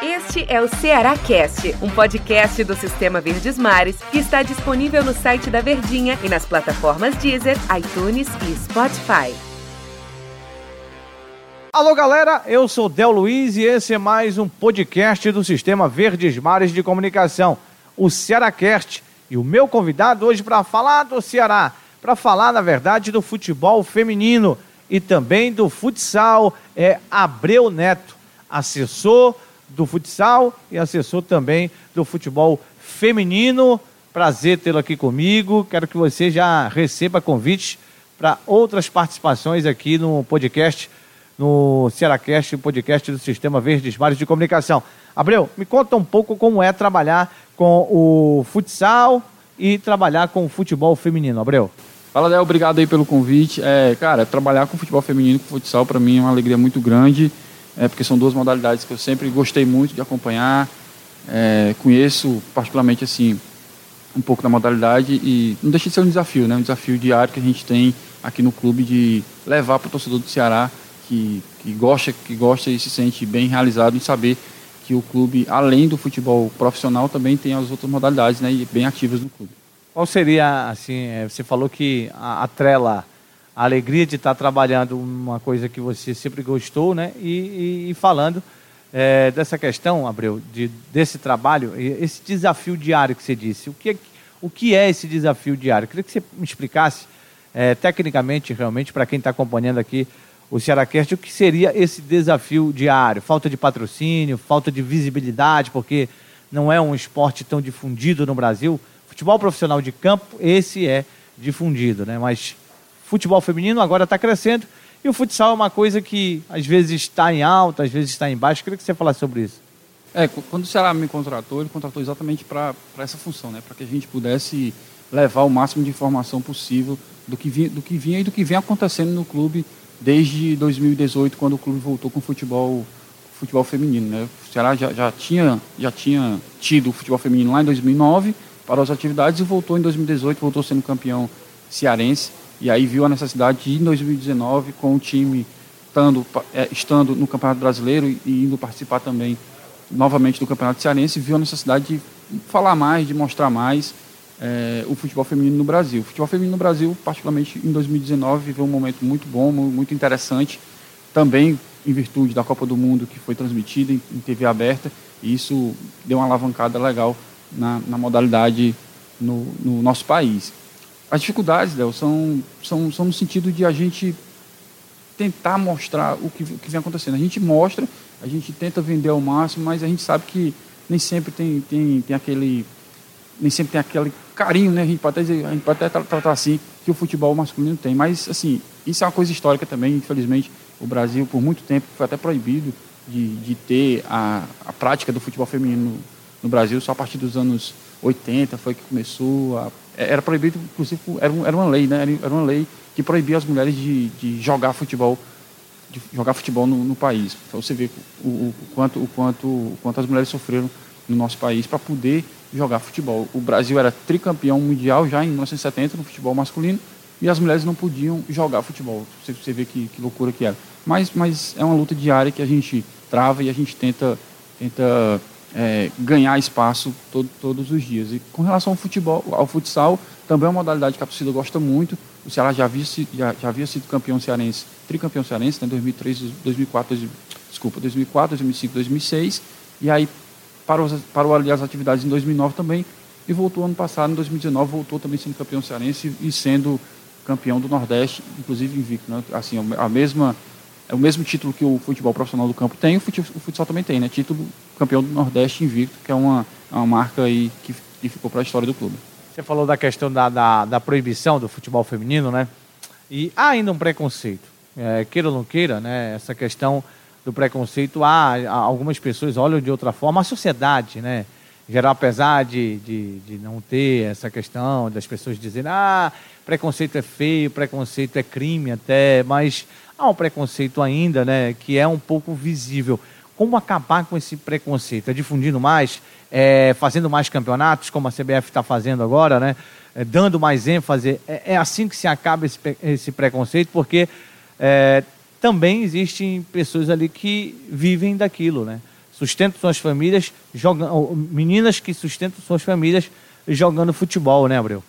Este é o Ceará Cast, um podcast do Sistema Verdes Mares que está disponível no site da Verdinha e nas plataformas Deezer, iTunes e Spotify. Alô galera, eu sou Del Luiz e esse é mais um podcast do Sistema Verdes Mares de Comunicação, o Cearacast. E o meu convidado hoje para falar do Ceará, para falar na verdade do futebol feminino e também do futsal, é Abreu Neto, assessor do futsal e assessor também do futebol feminino. Prazer tê-lo aqui comigo. Quero que você já receba convites para outras participações aqui no podcast, no Cearacast, podcast do Sistema Verdes Mares de Comunicação. Abreu, me conta um pouco como é trabalhar com o futsal e trabalhar com o futebol feminino, Abreu. Fala, Del, obrigado aí pelo convite. É, cara, trabalhar com futebol feminino com futsal para mim é uma alegria muito grande é, porque são duas modalidades que eu sempre gostei muito de acompanhar. É, conheço particularmente assim um pouco da modalidade e não deixa de ser um desafio, né? Um desafio diário que a gente tem aqui no clube de levar para o torcedor do Ceará que, que gosta, que gosta e se sente bem realizado em saber que o clube, além do futebol profissional, também tem as outras modalidades, né? E bem ativas no clube. Qual seria, assim, é, você falou que a, a trela a alegria de estar trabalhando uma coisa que você sempre gostou, né? E, e, e falando é, dessa questão, Abreu, de, desse trabalho, esse desafio diário que você disse. O que é, o que é esse desafio diário? Queria que você me explicasse é, tecnicamente, realmente, para quem está acompanhando aqui o Cearacast, o que seria esse desafio diário? Falta de patrocínio, falta de visibilidade, porque não é um esporte tão difundido no Brasil. Futebol profissional de campo, esse é difundido, né? Mas futebol feminino agora está crescendo e o futsal é uma coisa que às vezes está em alta, às vezes está em baixo. Queria que você falasse sobre isso. É, quando o Ceará me contratou, ele contratou exatamente para essa função, né? para que a gente pudesse levar o máximo de informação possível do que, vinha, do que vinha e do que vem acontecendo no clube desde 2018, quando o clube voltou com o futebol, futebol feminino. Né? O Ceará já, já, tinha, já tinha tido o futebol feminino lá em 2009 para as atividades e voltou em 2018, voltou sendo campeão cearense e aí viu a necessidade de, em 2019, com o time estando, é, estando no Campeonato Brasileiro e indo participar também novamente do Campeonato Cearense, viu a necessidade de falar mais, de mostrar mais é, o futebol feminino no Brasil. O futebol feminino no Brasil, particularmente em 2019, viveu um momento muito bom, muito interessante, também em virtude da Copa do Mundo que foi transmitida em, em TV aberta, e isso deu uma alavancada legal na, na modalidade no, no nosso país. As dificuldades, Léo, são, são, são no sentido de a gente tentar mostrar o que, o que vem acontecendo. A gente mostra, a gente tenta vender ao máximo, mas a gente sabe que nem sempre tem, tem, tem aquele nem sempre tem aquele carinho, né? A gente pode até, a gente pode até tratar assim que o futebol masculino tem. Mas, assim, isso é uma coisa histórica também. Infelizmente, o Brasil, por muito tempo, foi até proibido de, de ter a, a prática do futebol feminino no, no Brasil. Só a partir dos anos 80 foi que começou a era proibido, inclusive, era, era uma lei, né? Era uma lei que proibia as mulheres de, de jogar futebol, de jogar futebol no, no país. Então você vê o, o, quanto, o, quanto, o quanto as mulheres sofreram no nosso país para poder jogar futebol. O Brasil era tricampeão mundial já em 1970 no futebol masculino e as mulheres não podiam jogar futebol. Você, você vê que, que loucura que era. Mas, mas é uma luta diária que a gente trava e a gente tenta, tenta é, ganhar espaço todo, todos os dias. E com relação ao futebol, ao futsal, também é uma modalidade que a torcida gosta muito. O Ceará já havia, já, já havia sido campeão cearense, tricampeão cearense, né, 2003, 2004, desculpa, 2004, 2005, 2006. E aí parou, parou ali as atividades em 2009 também e voltou ano passado, em 2019, voltou também sendo campeão cearense e sendo campeão do Nordeste, inclusive invicto. Né? Assim, a mesma é o mesmo título que o futebol profissional do campo tem, o futsal também tem, né? Título campeão do Nordeste invicto, que é uma, é uma marca aí que, que ficou para a história do clube. Você falou da questão da, da, da, proibição do futebol feminino, né? E há ainda um preconceito, é, queira ou não queira, né? Essa questão do preconceito, há, há, algumas pessoas olham de outra forma, a sociedade, né? Geral, apesar de, de, de não ter essa questão das pessoas dizerem, ah, preconceito é feio, preconceito é crime até, mas há um preconceito ainda, né, que é um pouco visível. Como acabar com esse preconceito? É difundindo mais, é, fazendo mais campeonatos, como a CBF está fazendo agora, né? É, dando mais ênfase. É, é, assim que se acaba esse, esse preconceito, porque é, também existem pessoas ali que vivem daquilo, né? Sustentam suas famílias, jogam, meninas que sustentam suas famílias jogando futebol, né, Abreu?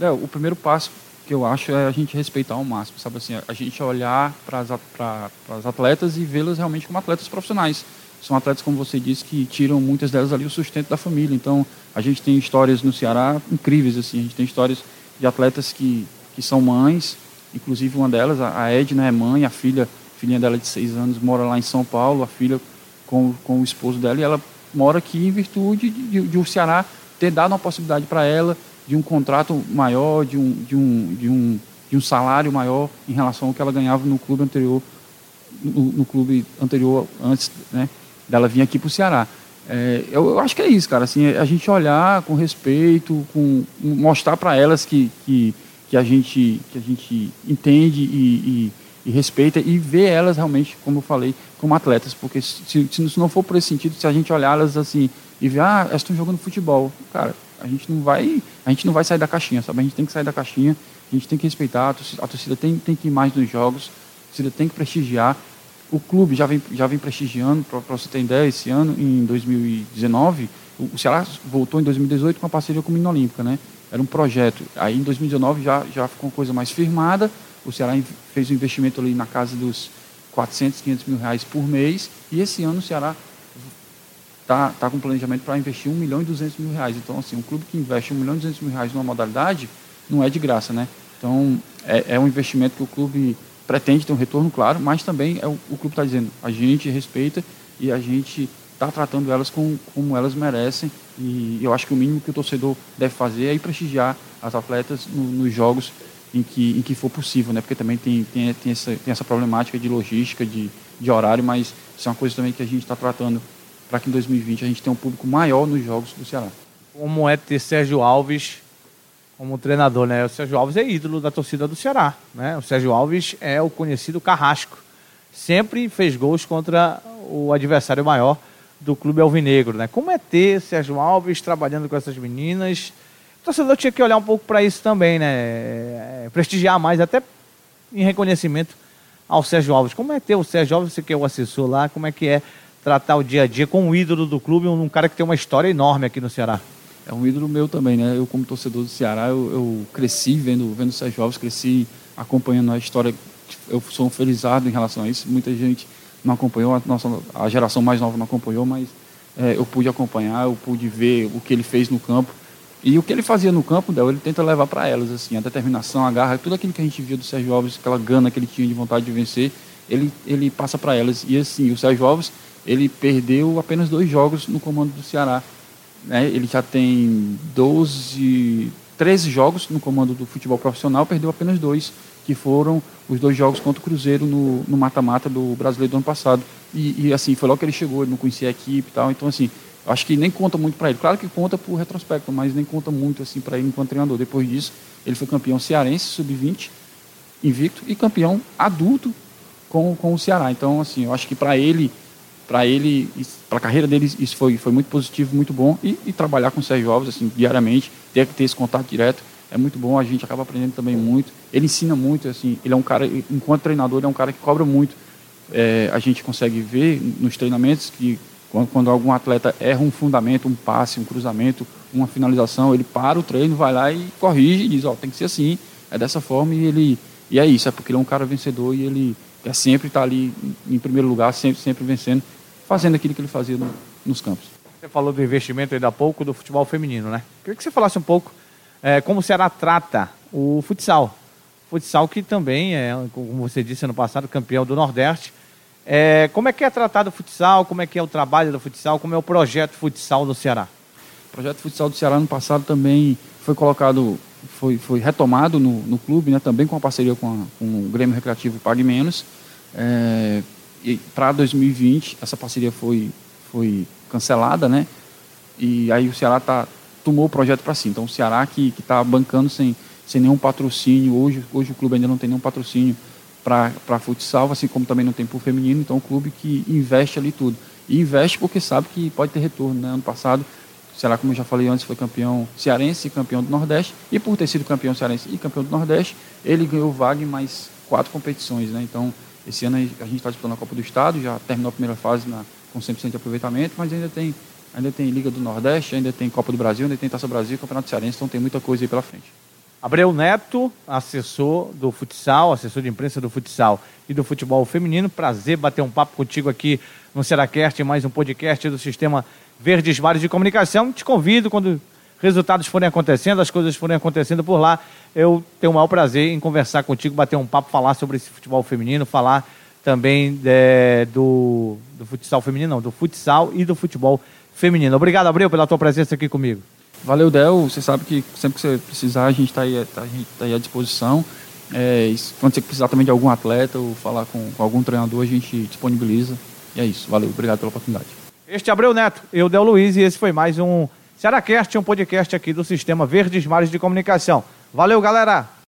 É, o primeiro passo que eu acho é a gente respeitar ao máximo, sabe assim, a gente olhar para as atletas e vê-las realmente como atletas profissionais. São atletas, como você disse, que tiram muitas delas ali o sustento da família. Então, a gente tem histórias no Ceará incríveis, assim, a gente tem histórias de atletas que, que são mães, inclusive uma delas, a Edna é mãe, a filha, filhinha dela de seis anos mora lá em São Paulo, a filha com, com o esposo dela, e ela mora aqui em virtude de, de, de o Ceará ter dado uma possibilidade para ela de um contrato maior, de um, de, um, de, um, de um salário maior em relação ao que ela ganhava no clube anterior, no, no clube anterior, antes né, dela vir aqui para o Ceará. É, eu, eu, acho que é isso, cara. Assim, a gente olhar com respeito, com, mostrar para elas que, que, que, a gente, que a gente entende e, e, e, respeita e ver elas realmente, como eu falei, como atletas. Porque se, se não for por esse sentido, se a gente olhar elas assim e ver, ah, elas estão jogando futebol, cara, a gente não vai, a gente não vai sair da caixinha, sabe? A gente tem que sair da caixinha, a gente tem que respeitar, a torcida, a torcida tem, tem que ir mais nos jogos, a torcida tem que prestigiar. O clube já vem, já vem prestigiando, para você ter ideia, esse ano, em 2019, o Ceará voltou em 2018 com a parceria com a Menina Olímpica, né? Era um projeto. Aí em 2019 já, já ficou uma coisa mais firmada, o Ceará fez um investimento ali na casa dos 400, 500 mil reais por mês, e esse ano o Ceará está tá com planejamento para investir 1 milhão e 200 mil reais. Então, assim, um clube que investe 1 milhão e 200 mil reais numa modalidade não é de graça, né? Então, é, é um investimento que o clube pretende ter um retorno, claro, mas também é o, o clube está dizendo, a gente respeita e a gente está tratando elas com, como elas merecem e eu acho que o mínimo que o torcedor deve fazer é ir prestigiar as atletas no, nos jogos em que, em que for possível, né? Porque também tem, tem, tem, essa, tem essa problemática de logística, de, de horário, mas isso é uma coisa também que a gente está tratando para que em 2020 a gente tenha um público maior nos jogos do Ceará. Como é ter Sérgio Alves como treinador, né? O Sérgio Alves é ídolo da torcida do Ceará, né? O Sérgio Alves é o conhecido carrasco. Sempre fez gols contra o adversário maior do clube alvinegro, né? Como é ter Sérgio Alves trabalhando com essas meninas? O torcedor tinha que olhar um pouco para isso também, né? É, prestigiar mais, até em reconhecimento ao Sérgio Alves. Como é ter o Sérgio Alves, você que é o assessor lá, como é que é tratar o dia a dia com o ídolo do clube, um cara que tem uma história enorme aqui no Ceará. É um ídolo meu também, né? Eu como torcedor do Ceará, eu, eu cresci vendo, vendo o Sérgio Alves, cresci acompanhando a história. Eu sou um felizado em relação a isso. Muita gente não acompanhou, a, nossa, a geração mais nova não acompanhou, mas é, eu pude acompanhar, eu pude ver o que ele fez no campo. E o que ele fazia no campo, Del, ele tenta levar para elas, assim, a determinação, a garra, tudo aquilo que a gente via do Sérgio Alves, aquela gana que ele tinha de vontade de vencer, ele, ele passa para elas. E assim, o Sérgio Alves, ele perdeu apenas dois jogos no comando do Ceará. Né? Ele já tem 12, 13 jogos no comando do futebol profissional, perdeu apenas dois, que foram os dois jogos contra o Cruzeiro no mata-mata do Brasileiro do ano passado. E, e, assim, foi logo que ele chegou, ele não conhecia a equipe e tal. Então, assim, acho que nem conta muito para ele. Claro que conta por retrospecto, mas nem conta muito assim para ele enquanto treinador. Depois disso, ele foi campeão cearense, sub-20, invicto, e campeão adulto com, com o Ceará. Então, assim, eu acho que para ele para ele, para a carreira dele, isso foi, foi muito positivo, muito bom. E, e, trabalhar com o Sérgio Alves, assim, diariamente, ter que ter esse contato direto, é muito bom. A gente acaba aprendendo também muito. Ele ensina muito, assim, ele é um cara, enquanto treinador, ele é um cara que cobra muito. É, a gente consegue ver nos treinamentos que quando, quando, algum atleta erra um fundamento, um passe, um cruzamento, uma finalização, ele para o treino, vai lá e corrige e diz, ó, tem que ser assim, é dessa forma e ele e é isso, é porque ele é um cara vencedor e ele quer sempre estar ali em primeiro lugar, sempre sempre vencendo fazendo aquilo que ele fazia no, nos campos. Você falou do investimento ainda há pouco do futebol feminino, né? Queria que você falasse um pouco é, como o Ceará trata o futsal. Futsal que também é, como você disse ano passado, campeão do Nordeste. É, como é que é tratado o futsal? Como é que é o trabalho do futsal? Como é o projeto futsal do Ceará? O projeto futsal do Ceará no passado também foi colocado, foi, foi retomado no, no clube, né, também com a parceria com, a, com o Grêmio Recreativo Pague Menos. É, para 2020 essa parceria foi foi cancelada, né? E aí o Ceará tá tomou o projeto para si. Então o Ceará que está bancando sem sem nenhum patrocínio hoje hoje o clube ainda não tem nenhum patrocínio para futsal, assim como também não tem para o feminino. Então o clube que investe ali tudo e investe porque sabe que pode ter retorno. Né? Ano passado o Ceará, como eu já falei antes, foi campeão cearense e campeão do Nordeste. E por ter sido campeão cearense e campeão do Nordeste, ele ganhou vaga em mais quatro competições. Né? Então Esse ano a gente está disputando a Copa do Estado, já terminou a primeira fase na, com 100% de aproveitamento, mas ainda tem, ainda tem Liga do Nordeste, ainda tem Copa do Brasil, ainda tem Taça Brasil Campeonato Cearense, então tem muita coisa aí pela frente. Abreu Neto, assessor do futsal, assessor de imprensa do futsal e do futebol feminino. Prazer bater um papo contigo aqui no Seracast, mais um podcast do Sistema Verdes Mares de Comunicação. Te convido quando resultados forem acontecendo, as coisas forem acontecendo por lá, eu tenho o maior prazer em conversar contigo, bater um papo, falar sobre esse futebol feminino, falar também é, do, do futsal feminino, não, do futsal e do futebol feminino. Obrigado, Abreu, pela tua presença aqui comigo. Valeu, Del. Você sabe que sempre que você precisar, a gente está aí, tá, tá aí à disposição. É, quando você precisar também de algum atleta ou falar com, com, algum treinador, a gente disponibiliza. E é isso. Valeu, obrigado pela oportunidade. Este é Abreu Neto, eu, Del Luiz, e esse foi mais um Cearacast, um podcast aqui do Sistema Verdes Mares de Comunicação. Valeu, galera!